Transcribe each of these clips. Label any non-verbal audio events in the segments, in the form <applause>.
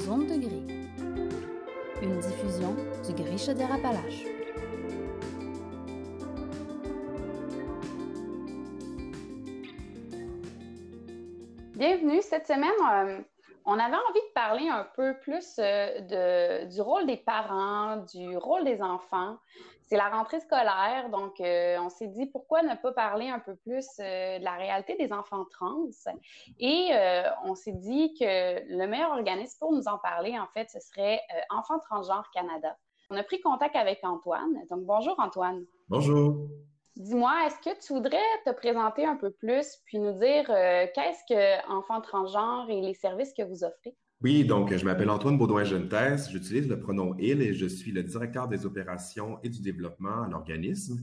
zone de gris. Une diffusion du Gris Chaudière-Appalaches. Bienvenue. Cette semaine, euh, on avait envie de parler un peu plus euh, du rôle des parents, du rôle des enfants. C'est la rentrée scolaire, donc euh, on s'est dit pourquoi ne pas parler un peu plus euh, de la réalité des enfants trans? Et on s'est dit que le meilleur organisme pour nous en parler, en fait, ce serait Enfants Transgenres Canada. On a pris contact avec Antoine. Donc bonjour Antoine. Bonjour. Dis-moi, est-ce que tu voudrais te présenter un peu plus, puis nous dire euh, qu'est-ce que Enfants transgenres et les services que vous offrez? Oui, donc je m'appelle Antoine Baudouin-Gentès, j'utilise le pronom il et je suis le directeur des opérations et du développement à l'organisme.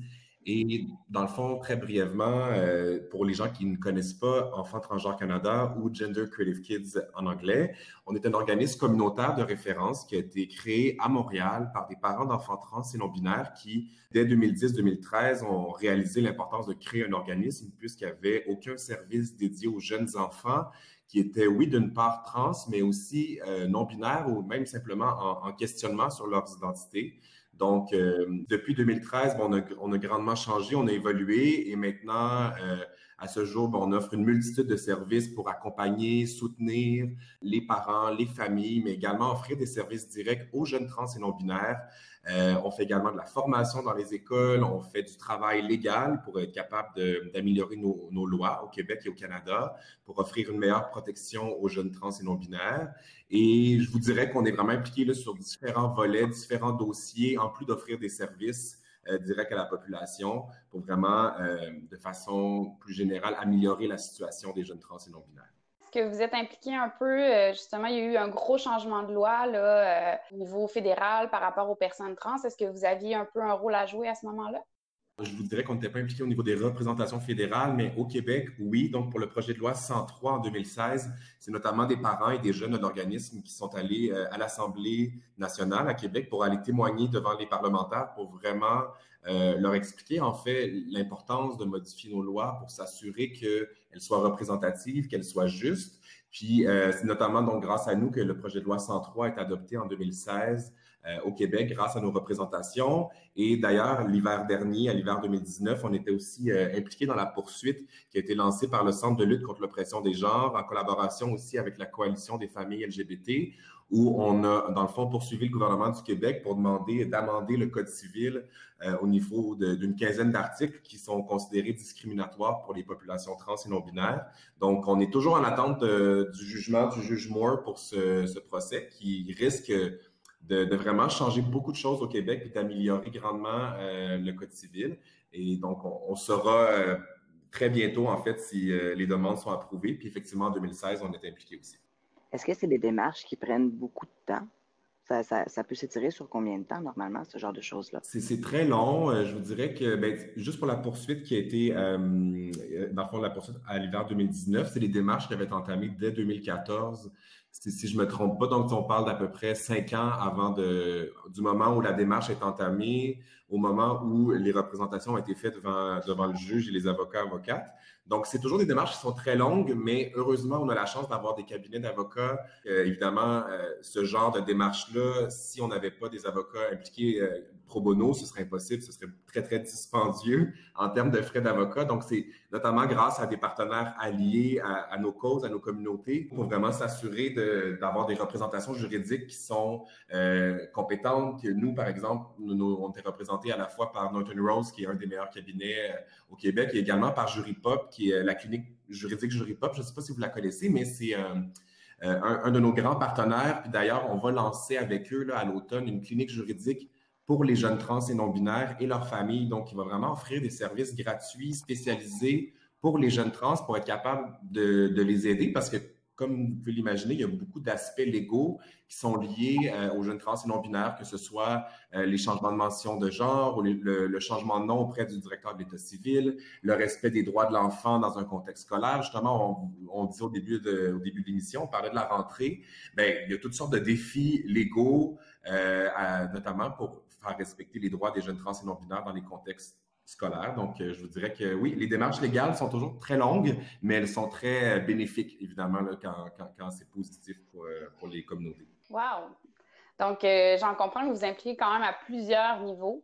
Et dans le fond, très brièvement, euh, pour les gens qui ne connaissent pas Enfants transgenres Canada ou Gender Creative Kids en anglais, on est un organisme communautaire de référence qui a été créé à Montréal par des parents d'enfants trans et non-binaires qui, dès 2010-2013, ont réalisé l'importance de créer un organisme puisqu'il n'y avait aucun service dédié aux jeunes enfants qui étaient, oui, d'une part trans, mais aussi euh, non-binaires ou même simplement en, en questionnement sur leurs identités. Donc, euh, depuis 2013, bon, on, a, on, a, grandement changé, on a évolué et maintenant, euh, à ce jour, bon, on offre une multitude de services pour accompagner, soutenir les parents, les familles, mais également offrir des services directs aux jeunes trans et non-binaires. Euh, on fait également de la formation dans les écoles, on fait du travail légal pour être capable d'améliorer nos, nos, lois au Québec et au Canada, pour offrir une meilleure protection aux jeunes trans et non-binaires. Et je vous dirais qu'on est vraiment impliqué là, sur différents volets, différents dossiers, en plus d'offrir des services euh, directs à la population pour vraiment, euh, de façon plus générale, améliorer la situation des jeunes trans et non-binaires. Est-ce que vous êtes impliqué un peu, euh, justement, il y a eu un gros changement de loi là, au niveau fédéral par rapport aux personnes trans. Est-ce que vous aviez un peu un rôle à jouer à ce moment-là? Je vous dirais qu'on n'était pas impliqué au niveau des représentations fédérales, mais au Québec, oui. Donc, pour le projet de loi 103 en 2016, c'est notamment des parents et des jeunes d'organismes qui sont allés euh, à l'Assemblée nationale à Québec pour aller témoigner devant les parlementaires pour vraiment euh, leur expliquer en fait l'importance de modifier nos lois pour s'assurer qu'elles soient représentatives, qu'elles soient justes. Puis, euh, c'est notamment donc grâce à nous que le projet de loi 103 est adopté en 2016 euh, au Québec grâce à nos représentations. Et d'ailleurs, l'hiver dernier, à l'hiver 2019, on était aussi euh, impliqué dans la poursuite qui a été lancée par le Centre de lutte contre l'oppression des genres en collaboration aussi avec la Coalition des familles LGBT où on a, dans le fond, poursuivi le gouvernement du Québec pour demander d'amender le Code civil euh, au niveau d'une quinzaine d'articles qui sont considérés discriminatoires pour les populations trans et non-binaires. Donc, on est toujours en attente de, du jugement du juge Moore pour ce procès qui risque de, de, vraiment changer beaucoup de choses au Québec et d'améliorer grandement euh, le Code civil. Et donc, on, on saura euh, très bientôt, en fait, si euh, les demandes sont approuvées. Puis effectivement, en 2016, on est impliqué aussi. Est-ce que c'est des démarches qui prennent beaucoup de temps? Ça, ça, ça, peut s'étirer sur combien de temps normalement, ce genre de choses-là? C'est très long. Je vous dirais que ben, juste pour la poursuite qui a été, euh, dans le fond, la poursuite à l'hiver 2019, c'est des démarches qui avaient été entamées dès 2014 si je me trompe pas, donc on parle d'à peu près cinq ans avant de, du moment où la démarche est entamée, au moment où les représentations ont été faites devant, devant le juge et les avocats avocates. Donc, c'est toujours des démarches qui sont très longues, mais heureusement, on a la chance d'avoir des cabinets d'avocats. Euh, évidemment, euh, ce genre de démarche-là, si on n'avait pas des avocats impliqués euh, pro bono, ce serait impossible, ce serait très, très dispendieux en termes de frais d'avocat. Donc, c'est notamment grâce à des partenaires alliés à, nos causes, à nos communautés, pour vraiment s'assurer d'avoir des représentations juridiques qui sont compétentes. Nous, par exemple, nous, nous, on était représentés à la fois par Norton Rose, qui est un des meilleurs cabinets au Québec, et également par Jury Pop, qui est la clinique juridique Jury Pop. Je ne sais pas si vous la connaissez, mais c'est euh, un, un, de nos grands partenaires. Puis d'ailleurs, on va lancer avec eux à l'automne une clinique juridique pour les jeunes trans et non-binaires et leurs familles. Donc, il va vraiment offrir des services gratuits, spécialisés pour les jeunes trans pour être capable de les aider parce que comme vous pouvez l'imaginer, il y a beaucoup d'aspects légaux qui sont liés euh, aux jeunes trans et non-binaires, que ce soit euh, les changements de mention de genre ou le, changement de nom auprès du directeur de l'État civil, le respect des droits de l'enfant dans un contexte scolaire. Justement, on, dit au début de, l'émission, on parlait de la rentrée. Ben, il y a toutes sortes de défis légaux, euh, notamment pour faire respecter les droits des jeunes trans et non-binaires dans les contextes scolaire. Donc, je vous dirais que oui, les démarches légales sont toujours très longues, mais elles sont très bénéfiques, évidemment, quand, c'est positif pour, pour, les communautés. Wow! Donc, j'en comprends que vous impliquez quand même à plusieurs niveaux.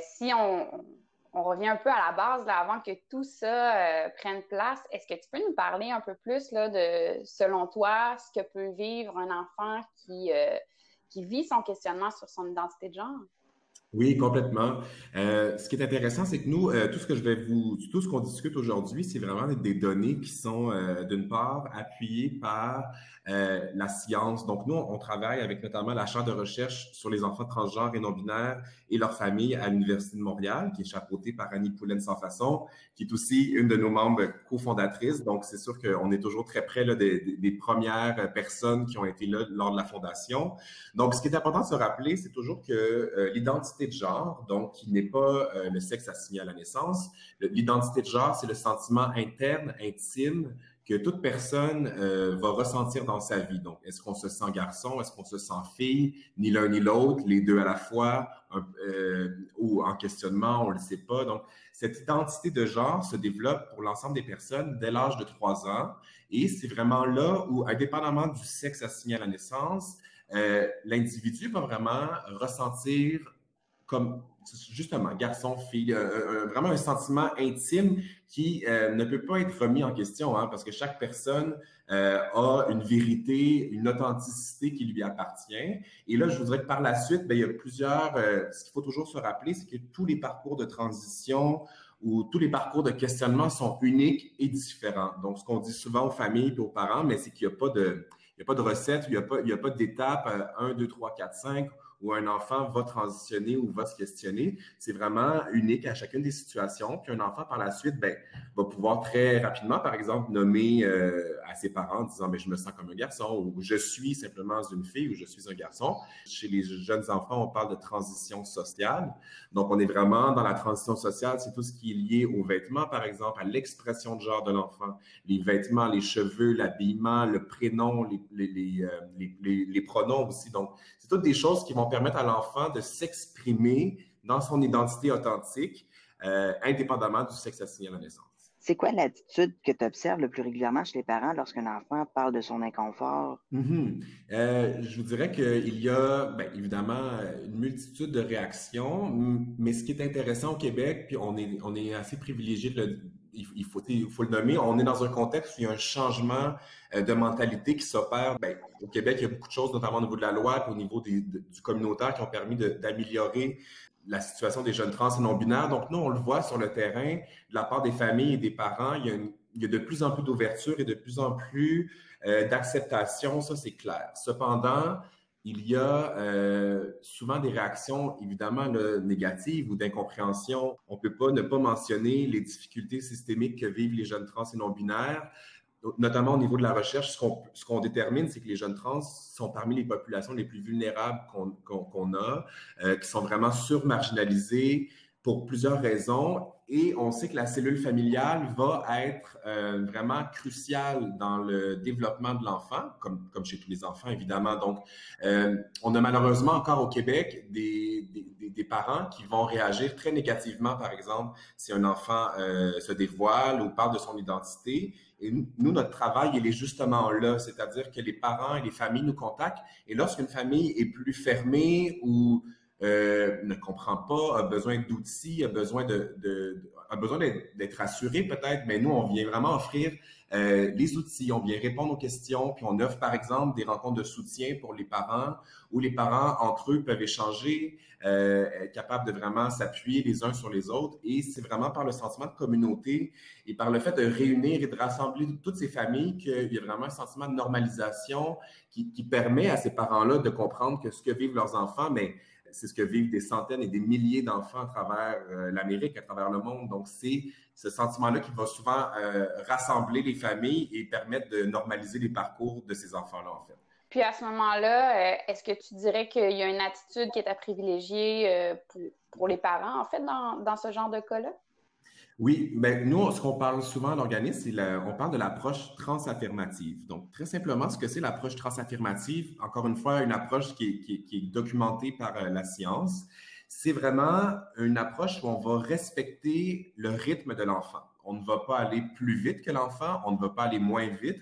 si on, revient un peu à la base avant que tout ça euh, prenne place. Est-ce que tu peux nous parler un peu plus de, selon toi, ce que peut vivre un enfant euh, qui vit son questionnement sur son identité de genre? Oui, complètement. Euh, ce qui est intéressant, c'est que nous, euh, tout ce que je vais vous, tout ce qu'on discute aujourd'hui, c'est vraiment des données qui sont, euh, d'une part, appuyées par la science. Donc, nous, on travaille avec notamment la chaire de recherche sur les enfants transgenres et non-binaires et leurs familles à l'Université de Montréal, qui est chapeautée par Annie Poulaine Sans Façon, qui est aussi une de nos membres cofondatrices. Donc, c'est sûr qu'on est toujours très près là, des, des, premières personnes qui ont été là lors de la fondation. Donc, ce qui est important de se rappeler, c'est toujours que l'identité de genre, donc qui n'est pas euh, le sexe assigné à la naissance. L'identité de genre, c'est le sentiment interne, intime que toute personne euh, va ressentir dans sa vie. Donc, est-ce qu'on se sent garçon, est-ce qu'on se sent fille, ni l'un ni l'autre, les deux à la fois, euh, ou en questionnement, on ne le sait pas. Donc, cette identité de genre se développe pour l'ensemble des personnes dès l'âge de trois ans, et c'est vraiment là où, indépendamment du sexe assigné à la naissance, l'individu va vraiment ressentir comme justement garçon, fille, euh, euh, vraiment un sentiment intime qui euh, ne peut pas être remis en question, hein, parce que chaque personne a une vérité, une authenticité qui lui appartient. Et là, je voudrais que par la suite, ben, il y a plusieurs. ce qu'il faut toujours se rappeler, c'est que tous les parcours de transition ou tous les parcours de questionnement sont uniques et différents. Donc, ce qu'on dit souvent aux familles et aux parents, mais c'est qu'il n'y a pas de recette, il n'y a pas, pas d'étape 1, 2, 3, 4, 5 où un enfant va transitionner ou va se questionner. C'est vraiment unique à chacune des situations. Puis un enfant, par la suite, ben, va pouvoir très rapidement, par exemple, nommer euh, à ses parents en disant, mais je me sens comme un garçon ou je suis simplement une fille ou je suis un garçon. Chez les jeunes enfants, on parle de transition sociale. Donc, on est vraiment dans la transition sociale. C'est tout ce qui est lié aux vêtements, par exemple, à l'expression de genre de l'enfant, les vêtements, les cheveux, l'habillement, le prénom, les, les, les, euh, les pronoms aussi. Donc, c'est toutes des choses qui vont permettre à l'enfant de s'exprimer dans son identité authentique, euh, indépendamment du sexe assigné à la naissance. C'est quoi l'attitude que tu observes le plus régulièrement chez les parents lorsqu'un enfant parle de son inconfort? Mm-hmm. Euh, je vous dirais qu'il y a, bien, évidemment, une multitude de réactions, mais ce qui est intéressant au Québec, puis on est, on est assez privilégié de le, il, faut, le nommer, on est dans un contexte où il y a un changement euh, de mentalité qui s'opère. Ben, au Québec, il y a beaucoup de choses, notamment au niveau de la loi et au niveau du communautaire, qui ont permis d'améliorer la situation des jeunes trans et non-binaires. Donc, nous, on le voit sur le terrain, de la part des familles et des parents, il y a, il y a de plus en plus d'ouverture et de plus en plus euh, d'acceptation, ça c'est clair. Cependant, il y a euh, souvent des réactions évidemment négatives ou d'incompréhension. On peut pas ne pas mentionner les difficultés systémiques que vivent les jeunes trans et non-binaires, notamment au niveau de la recherche. Ce qu'on détermine, c'est que les jeunes trans sont parmi les populations les plus vulnérables qu'on a, euh, qui sont vraiment surmarginalisées pour plusieurs raisons. Et on sait que la cellule familiale va être euh, vraiment cruciale dans le développement de l'enfant, comme, chez tous les enfants, évidemment. Donc, euh, on a malheureusement encore au Québec des, parents qui vont réagir très négativement, par exemple, si un enfant euh, se dévoile ou parle de son identité. Et nous, notre travail, il est justement là, c'est-à-dire que les parents et les familles nous contactent. Et lorsqu'une famille est plus fermée ou ne comprend pas, a besoin d'outils, a besoin de, de, a besoin d'être rassuré peut-être, mais nous, on vient vraiment offrir euh, les outils, on vient répondre aux questions, puis on offre par exemple des rencontres de soutien pour les parents, où les parents entre eux peuvent échanger, euh, être capables de vraiment s'appuyer les uns sur les autres, et c'est vraiment par le sentiment de communauté et par le fait de réunir et de rassembler toutes ces familles qu'il y a vraiment un sentiment de normalisation qui, qui permet à ces parents-là de comprendre que ce que vivent leurs enfants, mais c'est ce que vivent des centaines et des milliers d'enfants à travers euh, l'Amérique, à travers le monde. Donc, c'est ce sentiment-là qui va souvent euh, rassembler les familles et permettre de normaliser les parcours de ces enfants-là, en fait. Puis à ce moment-là, euh, est-ce que tu dirais qu'il y a une attitude qui est à privilégier pour, les parents, en fait, dans, dans ce genre de cas-là? Oui, ben nous, ce qu'on parle souvent à l'organisme, on parle de l'approche transaffirmative. Donc, très simplement, ce que c'est l'approche transaffirmative, encore une fois, une approche qui est, documentée par euh, la science, c'est vraiment une approche où on va respecter le rythme de l'enfant. On ne va pas aller plus vite que l'enfant, on ne va pas aller moins vite.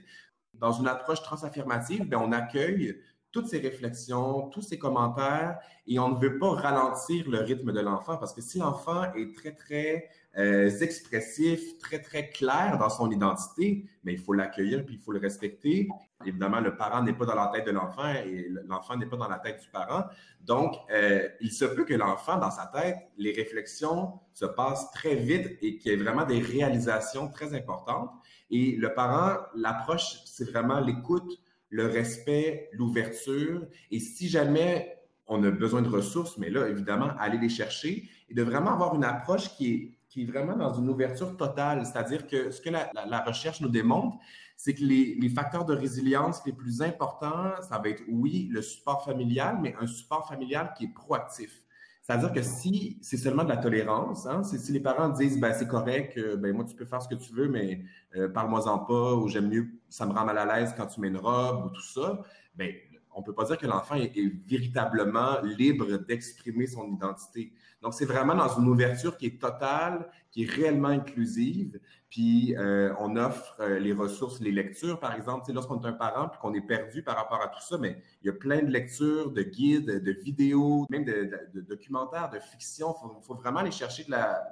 Dans une approche transaffirmative, bien, on accueille toutes ces réflexions, tous ces commentaires, et on ne veut pas ralentir le rythme de l'enfant parce que si l'enfant est très, très euh, expressif, très, très clair dans son identité, mais il faut l'accueillir puis il faut le respecter. Évidemment, le parent n'est pas dans la tête de l'enfant et l'enfant n'est pas dans la tête du parent. Donc, euh, il se peut que l'enfant, dans sa tête, les réflexions se passent très vite et qu'il y ait vraiment des réalisations très importantes. Et le parent, l'approche, c'est vraiment l'écoute, le respect, l'ouverture. Et si jamais on a besoin de ressources, mais là, évidemment, aller les chercher et de vraiment avoir une approche qui est, qui est vraiment dans une ouverture totale. C'est-à-dire que ce que la, recherche nous démontre, c'est que les, les, facteurs de résilience les plus importants, ça va être, oui, le support familial, mais un support familial qui est proactif. C'est-à-dire que si c'est seulement de la tolérance, hein, si les parents disent ben, c'est correct, euh, ben, moi tu peux faire ce que tu veux, mais euh, parle-moi-en pas, ou j'aime mieux, ça me rend mal à l'aise quand tu mets une robe, ou tout ça, ben, on peut pas dire que l'enfant est, véritablement libre d'exprimer son identité. Donc, c'est vraiment dans une ouverture qui est totale, qui est réellement inclusive. Puis, euh, on offre euh, les ressources, les lectures, par exemple. Lorsqu'on est un parent puis qu'on est perdu par rapport à tout ça, mais il y a plein de lectures, de guides, de vidéos, même de, documentaires, de fiction. Il faut, vraiment aller chercher de la,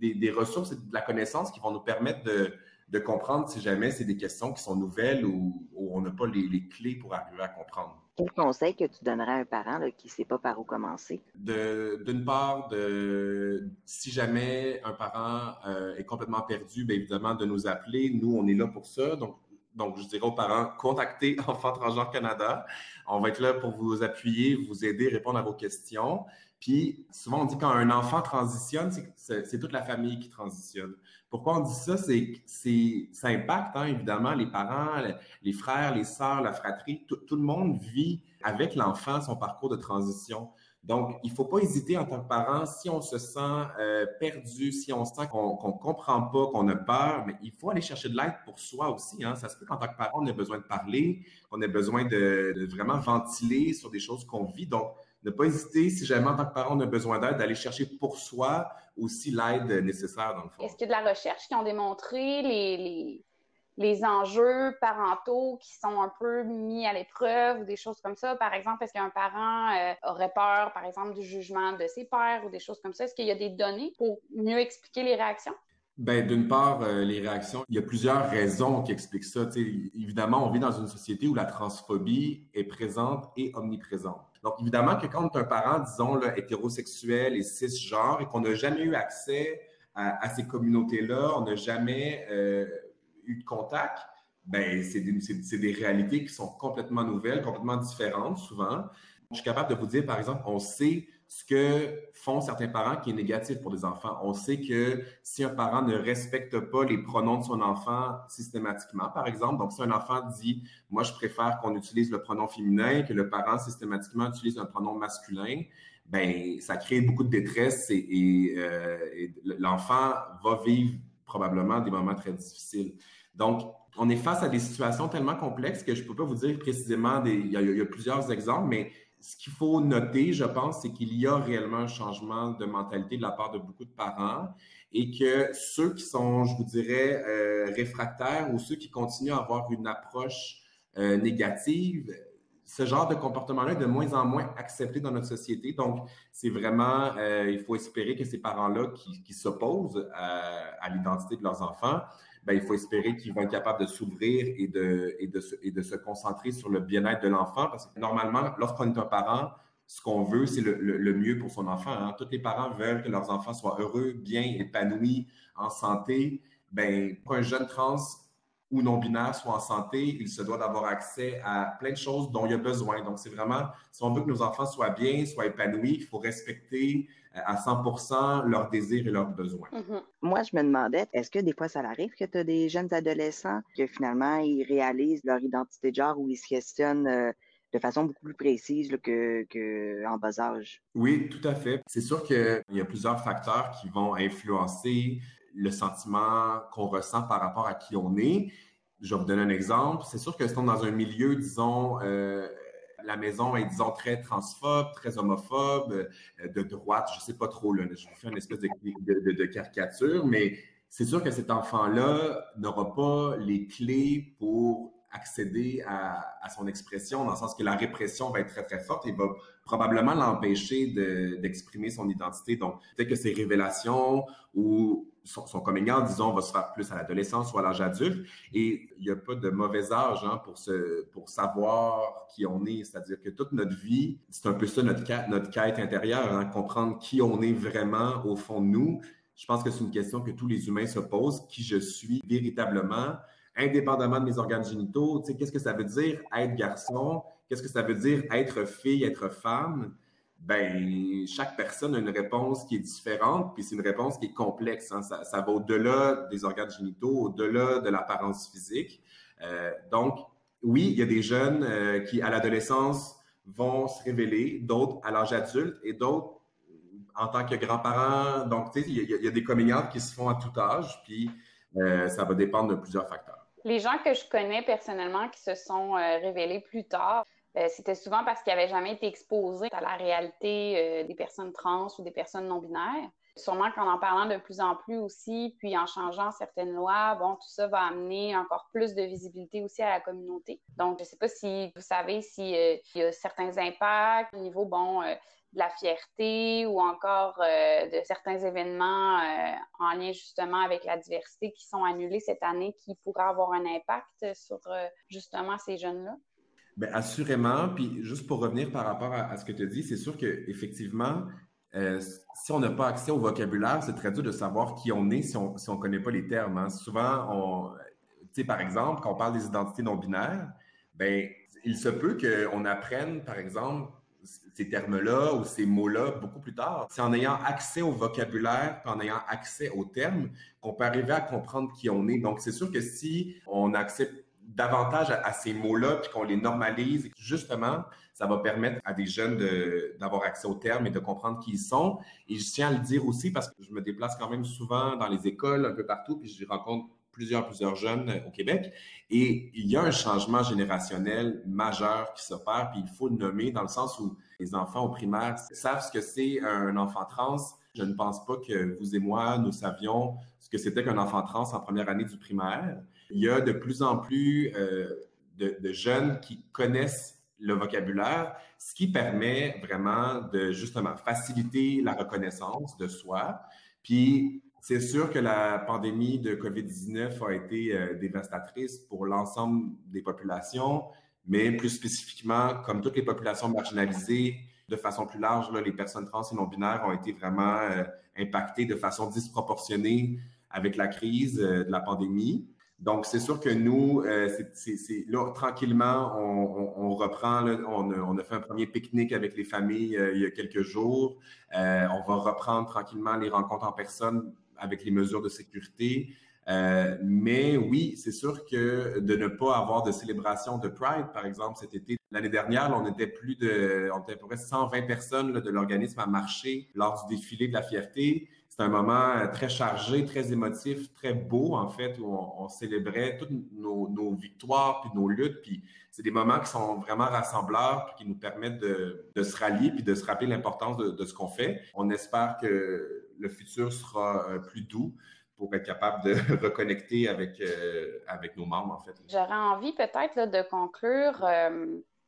des, ressources et de la connaissance qui vont nous permettre de, de comprendre si jamais c'est des questions qui sont nouvelles ou, on n'a pas les, clés pour arriver à comprendre. Quel conseil que tu donnerais à un parent qui ne sait pas par où commencer? D'une part, de, si jamais un parent euh, est complètement perdu, bien évidemment, de nous appeler. Nous, on est là pour ça. Donc, donc, je dirais aux parents, contactez <laughs> Enfants Transgenres Canada. On va être là pour vous appuyer, vous aider, répondre à vos questions. Puis, souvent, on dit quand un enfant transitionne, c'est toute la famille qui transitionne. Pourquoi on dit ça? C'est que ça impacte hein, évidemment les parents, les frères, les sœurs, la fratrie. Tout, le monde vit avec l'enfant son parcours de transition. Donc, il ne faut pas hésiter en tant que parent, si on se sent euh, perdu, si on sent qu'on ne comprend pas, qu'on a peur, mais il faut aller chercher de l'aide pour soi aussi. Hein. Ça se peut qu'en tant que parent, on ait besoin de parler, qu'on ait besoin de, vraiment ventiler sur des choses qu'on vit. Donc, ne pas hésiter, si jamais en tant que parent, on a besoin d'aide, d'aller chercher pour soi aussi l'aide nécessaire dans le fond. Est-ce qu'il y a de la recherche qui ont démontré les, les, enjeux parentaux qui sont un peu mis à l'épreuve ou des choses comme ça? Par exemple, est-ce qu'un parent euh, aurait peur, par exemple, du jugement de ses pères ou des choses comme ça? Est-ce qu'il y a des données pour mieux expliquer les réactions? Ben, d'une part, euh, les réactions, il y a plusieurs raisons qui expliquent ça. évidemment, on vit dans une société où la transphobie est présente et omniprésente. Donc, évidemment que quand un parent, disons, là, hétérosexuel et cisgenre et qu'on n'a jamais eu accès à, ces communautés-là, on n'a jamais euh, eu de contact, ben, c'est des, réalités qui sont complètement nouvelles, complètement différentes souvent. Je suis capable de vous dire, par exemple, on sait ce que font certains parents qui est négatif pour des enfants. On sait que si un parent ne respecte pas les pronoms de son enfant systématiquement, par exemple, donc si un enfant dit moi je préfère qu'on utilise le pronom féminin que le parent systématiquement utilise un pronom masculin, ben ça crée beaucoup de détresse et, euh, l'enfant va vivre probablement des moments très difficiles. Donc on est face à des situations tellement complexes que je ne peux pas vous dire précisément, des, il, y a plusieurs exemples, mais ce qu'il faut noter, je pense, c'est qu'il y a réellement un changement de mentalité de la part de beaucoup de parents et que ceux qui sont, je vous dirais, euh, réfractaires ou ceux qui continuent à avoir une approche euh, négative, ce genre de comportement-là est de moins en moins accepté dans notre société. Donc, c'est vraiment, euh, il faut espérer que ces parents-là qui, s'opposent à l'identité de leurs enfants ben, il faut espérer qu'ils vont être capables de s'ouvrir et de, se, concentrer sur le bien-être de l'enfant. Parce que normalement, lorsqu'on est un parent, ce qu'on veut, c'est le, le, mieux pour son enfant. Hein. Tous les parents veulent que leurs enfants soient heureux, bien, épanouis, en santé. Ben, pour un jeune trans ou non-binaire soit en santé, il se doit d'avoir accès à plein de choses dont il a besoin. Donc, c'est vraiment, si on veut que nos enfants soient bien, soient épanouis, il faut respecter euh, à 100% leurs désirs et leurs besoins. Mm-hmm. Moi, je me demandais, est-ce que des fois ça arrive que tu as des jeunes adolescents que finalement ils réalisent leur identité de genre ou ils se questionnent euh, de façon beaucoup plus précise qu'en que en bas âge? Oui, tout à fait. C'est sûr qu'il y a plusieurs facteurs qui vont influencer le sentiment qu'on ressent par rapport à qui on est. Je vais vous donner un exemple. C'est sûr que si on est dans un milieu, disons, euh, la maison est, disons, très transphobe, très homophobe, de droite, je sais pas trop, là, je vous fais une espèce de, caricature, mais c'est sûr que cet enfant-là n'aura pas les clés pour accéder à, son expression, dans le sens que la répression va être très, très forte et va probablement l'empêcher d'exprimer son identité. Donc, peut-être que ces révélations ou son, son coming out, disons, va se faire plus à l'adolescence ou à l'âge adulte. Et il n'y a pas de mauvais âge hein, pour, savoir qui on est. C'est-à-dire que toute notre vie, c'est un peu ça notre quête, notre quête intérieure, hein, comprendre qui on est vraiment au fond de nous. Je pense que c'est une question que tous les humains se posent, qui je suis véritablement indépendamment de mes organes génitaux? Qu'est-ce que ça veut dire être garçon? Qu'est-ce que ça veut dire être fille, être femme? Ben, chaque personne a une réponse qui est différente, puis c'est une réponse qui est complexe. Hein. Ça, va au-delà des organes génitaux, au-delà de l'apparence physique. Euh, donc, oui, il y a des jeunes euh, qui, à l'adolescence, vont se révéler, d'autres à l'âge adulte et d'autres en tant que grands-parents. Donc, tu sais, il y, a des coming qui se font à tout âge, puis euh, ça va dépendre de plusieurs facteurs. Les gens que je connais personnellement qui se sont révélés plus tard, euh, c'était souvent parce qu'ils n'avaient jamais été exposés à la réalité euh, des personnes trans ou des personnes non binaires. Sûrement qu'en en parlant de plus en plus aussi, puis en changeant certaines lois, bon, tout ça va amener encore plus de visibilité aussi à la communauté. Donc, je ne sais pas si vous savez s'il y a certains impacts au niveau, bon, de la fierté ou encore euh, de certains événements euh, en lien justement avec la diversité qui sont annulés cette année qui pourraient avoir un impact sur euh, justement ces jeunes-là? Bien, assurément. Puis juste pour revenir par rapport à, ce que tu dit, c'est sûr qu'effectivement, si on n'a pas accès au vocabulaire, c'est très dur de savoir qui on est si on ne si on connaît pas les termes. Hein. Souvent, on, par exemple, quand on parle des identités non binaires, ben il se peut qu'on apprenne, par exemple, ces termes-là ou ces mots-là beaucoup plus tard. C'est en ayant accès au vocabulaire, en ayant accès aux termes, qu'on peut arriver à comprendre qui on est. Donc, c'est sûr que si on accepte davantage à, ces mots-là, puis qu'on les normalise, justement, ça va permettre à des jeunes d'avoir accès aux termes et de comprendre qui ils sont. Et je tiens à le dire aussi parce que je me déplace quand même souvent dans les écoles, un peu partout, puis je rencontre plusieurs, plusieurs jeunes au Québec. Et il y a un changement générationnel majeur qui s'opère, puis il faut le nommer dans le sens où les enfants au primaire savent ce que c'est un enfant trans. Je ne pense pas que vous et moi, nous savions ce que c'était qu'un enfant trans en première année du primaire. Il y a de plus en plus euh, de, jeunes qui connaissent le vocabulaire, ce qui permet vraiment de justement faciliter la reconnaissance de soi. Puis c'est sûr que la pandémie de COVID-19 a été euh, dévastatrice pour l'ensemble des populations, mais plus spécifiquement, comme toutes les populations marginalisées, de façon plus large, les personnes trans et non-binaires ont été vraiment euh, impactées de façon disproportionnée avec la crise de la pandémie. Donc, c'est sûr que nous, là, tranquillement, on, reprend, on, a, fait un premier pique-nique avec les familles il y a quelques jours. on va reprendre tranquillement les rencontres en personne avec les mesures de sécurité. Euh, mais oui, c'est sûr que de ne pas avoir de célébration de Pride, par exemple, cet été, l'année dernière, on était plus de, on était à peu près 120 personnes de l'organisme à marcher lors du défilé de la fierté. C'est un moment euh, très chargé, très émotif, très beau, en fait, où on, célébrait toutes nos, victoires puis nos luttes. Puis c'est des moments qui sont vraiment rassembleurs puis qui nous permettent de, se rallier puis de se rappeler l'importance de, ce qu'on fait. On espère que le futur sera euh, plus doux pour être capable de <laughs> reconnecter avec, euh, avec nos membres, en fait. J'aurais envie peut-être de conclure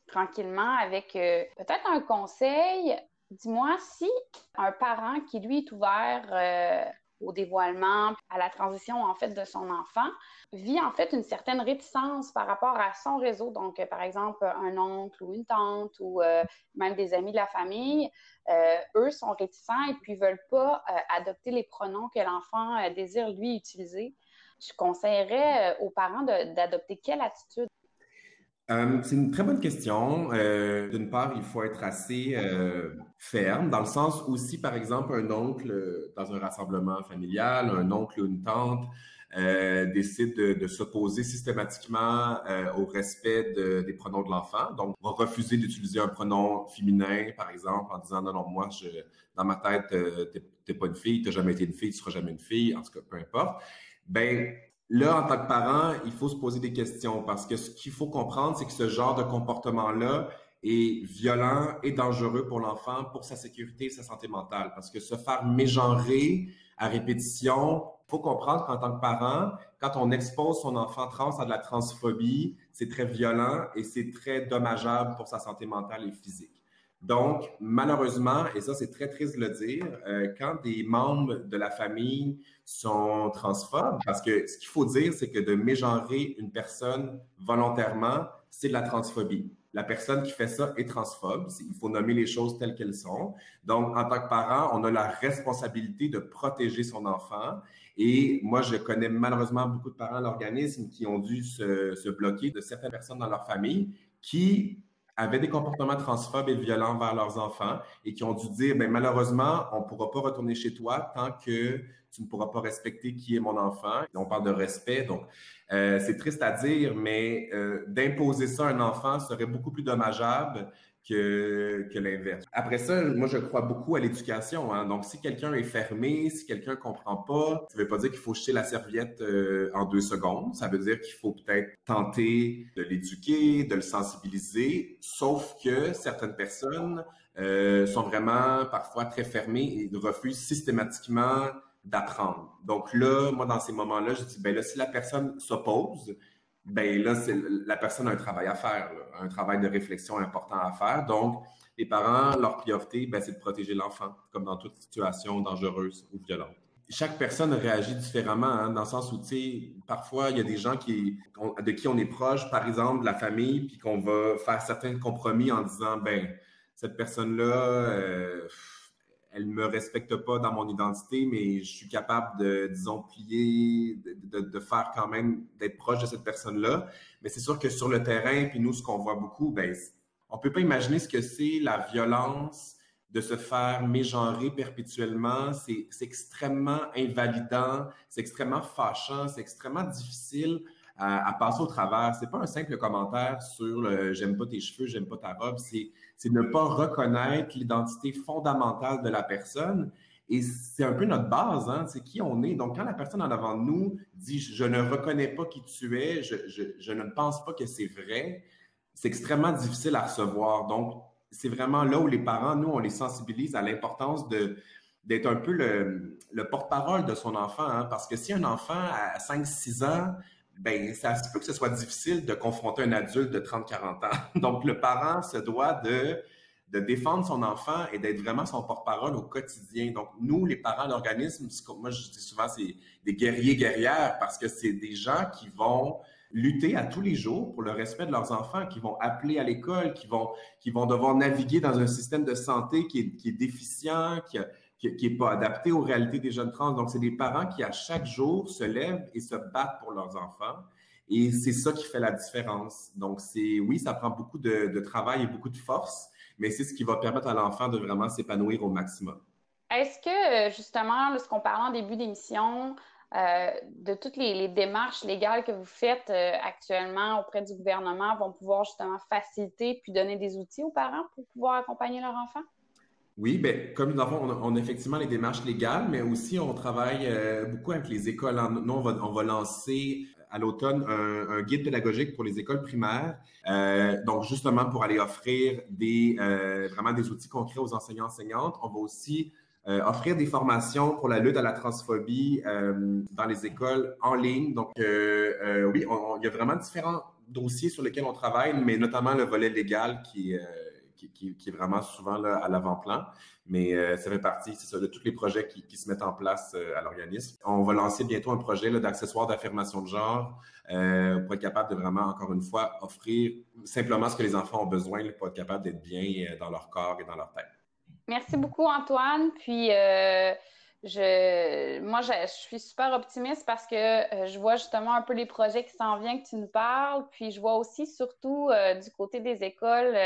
tranquillement avec peut-être un conseil. Dis-moi si un parent qui, lui, est ouvert au dévoilement, à la transition en fait de son enfant, vit en fait une certaine réticence par rapport à son réseau. Donc, par exemple, un oncle ou une tante ou même des amis de la famille euh, eux sont réticents et puis veulent pas euh, adopter les pronoms que l'enfant euh, désire lui utiliser. Je conseillerais aux parents d'adopter quelle attitude? C'est une très bonne question. D'une part, il faut être assez ferme, dans le sens où si, par exemple, un oncle dans un rassemblement familial, un oncle ou une tante euh, décide de, s'opposer systématiquement euh, au respect des pronoms de l'enfant. Donc, va refuser d'utiliser un pronom féminin, par exemple, en disant non, non, moi, dans ma tête, euh, n'es pas une fille, tu n'as jamais été une fille, tu seras jamais une fille, en tout cas, peu importe. Ben, là, en tant que parent, il faut se poser des questions parce que ce qu'il faut comprendre, c'est que ce genre de comportement-là est violent et dangereux pour l'enfant, pour sa sécurité et sa santé mentale. Parce que se faire mégenrer à répétition, faut comprendre qu'en tant que parent, quand on expose son enfant trans à de la transphobie, c'est très violent et c'est très dommageable pour sa santé mentale et physique. Donc, malheureusement, et ça c'est très triste de le dire, euh, quand des membres de la famille sont transphobes, parce que ce qu'il faut dire, c'est que de mégenrer une personne volontairement, c'est de la transphobie. La personne qui fait ça est transphobe. Il faut nommer les choses telles qu'elles sont. Donc, en tant que parent, on a la responsabilité de protéger son enfant. Et moi, je connais malheureusement beaucoup de parents à l'organisme qui ont dû se, se bloquer de certaines personnes dans leur famille qui avaient des comportements transphobes et violents vers leurs enfants et qui ont dû dire, ben, malheureusement, on ne pourra pas retourner chez toi tant que tu ne pourras pas respecter qui est mon enfant. On parle de respect, donc euh, c'est triste à dire, mais euh, d'imposer ça à un enfant serait beaucoup plus dommageable que, l'inverse. Après ça, moi, je crois beaucoup à l'éducation. Hein. Donc, si quelqu'un est fermé, si quelqu'un comprend pas, ça veut pas dire qu'il faut jeter la serviette euh, en deux secondes. Ça veut dire qu'il faut peut-être tenter de l'éduquer, de le sensibiliser, sauf que certaines personnes euh, sont vraiment parfois très fermées et refusent systématiquement d'apprendre. Donc là, moi, dans ces moments-là, je dis, ben là, si la personne s'oppose, ben là, la personne a un travail à faire, un travail de réflexion important à faire. Donc, les parents, leur priorité, ben, c'est de protéger l'enfant, comme dans toute situation dangereuse ou violente. Chaque personne réagit différemment, hein, dans le sens où, tu sais, parfois, il y a des gens qui, de qui on est proche, par exemple, la famille, puis qu'on va faire certains compromis en disant, ben, cette personne-là, euh, elle me respecte pas dans mon identité, mais je suis capable de, disons, plier, de, faire quand même, d'être proche de cette personne-là. Mais c'est sûr que sur le terrain, puis nous, ce qu'on voit beaucoup, ben, on peut pas imaginer ce que c'est la violence de se faire mégenrer perpétuellement. C'est extrêmement invalidant, c'est extrêmement fâchant, c'est extrêmement difficile à, passer au travers. C'est pas un simple commentaire sur le j'aime pas tes cheveux, j'aime pas ta robe. C'est c'est ne pas reconnaître l'identité fondamentale de la personne. Et c'est un peu notre base, hein, c'est qui on est. Donc, quand la personne en avant de nous dit je ne reconnais pas qui tu es, je, je, ne pense pas que c'est vrai, c'est extrêmement difficile à recevoir. Donc, c'est vraiment là où les parents, nous, on les sensibilise à l'importance de d'être un peu le, le porte-parole de son enfant. Hein, parce que si un enfant à 5-6 ans ben, ça se peut que ce soit difficile de confronter un adulte de 30-40 ans. <laughs> Donc, le parent se doit de, de défendre son enfant et d'être vraiment son porte-parole au quotidien. Donc, nous, les parents d'organisme, moi, je dis souvent, c'est des guerriers guerrières parce que c'est des gens qui vont lutter à tous les jours pour le respect de leurs enfants, qui vont appeler à l'école, qui vont, qui vont devoir naviguer dans un système de santé qui est, qui est déficient, qui n'est pas adapté aux réalités des jeunes trans. Donc, c'est des parents qui, à chaque jour, se lèvent et se battent pour leurs enfants. Et c'est ça qui fait la différence. Donc, c'est oui, ça prend beaucoup de, travail et beaucoup de force, mais c'est ce qui va permettre à l'enfant de vraiment s'épanouir au maximum. Est-ce que, justement, ce qu'on parlait en début d'émission, euh, de toutes les, démarches légales que vous faites euh, actuellement auprès du gouvernement vont pouvoir justement faciliter puis donner des outils aux parents pour pouvoir accompagner leur enfant? Oui, ben, comme nous avons, on effectivement les démarches légales, mais aussi on travaille euh, beaucoup avec les écoles. Nous, on va, on va lancer à l'automne un, guide pédagogique pour les écoles primaires, euh, donc justement pour aller offrir des, euh, vraiment des outils concrets aux enseignants enseignantes. On va aussi offrir des formations pour la lutte à la transphobie dans les écoles en ligne. Donc, oui, il y a vraiment différents dossiers sur lesquels on travaille, mais notamment le volet légal qui est qui, est vraiment souvent là, à l'avant-plan. Mais euh, ça fait partie, c'est ça, de tous les projets qui, se mettent en place euh, à l'organisme. On va lancer bientôt un projet d'accessoires d'affirmation de genre euh, pour être capable de vraiment, encore une fois, offrir simplement ce que les enfants ont besoin pour être capable d'être bien dans leur corps et dans leur tête. Merci beaucoup, Antoine. Puis, je, moi, je, suis super optimiste parce que je vois justement un peu les projets qui s'en viennent, que tu nous parles. Puis, je vois aussi, surtout du côté des écoles,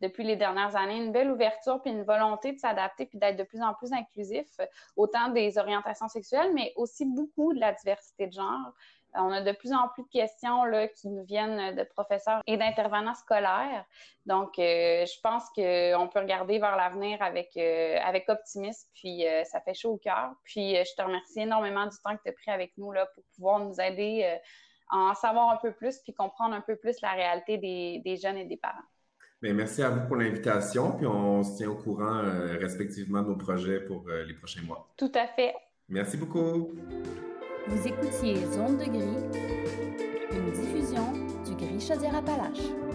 depuis les dernières années, une belle ouverture puis une volonté de s'adapter puis d'être de plus en plus inclusif, autant des orientations sexuelles, mais aussi beaucoup de la diversité de genre. On a de plus en plus de questions là, qui nous viennent de professeurs et d'intervenants scolaires. Donc, euh, je pense qu'on peut regarder vers l'avenir avec, euh, avec optimisme, puis euh, ça fait chaud au cœur. Puis, je te remercie énormément du temps que tu as pris avec nous là, pour pouvoir nous aider à en savoir un peu plus, puis comprendre un peu plus la réalité des, des jeunes et des parents. Bien, merci à vous pour l'invitation, puis on se tient au courant respectivement de nos projets pour les prochains mois. Tout à fait. Merci beaucoup. Vous écoutiez Zone de Gris, une diffusion du Gris Chaudière-Appalaches.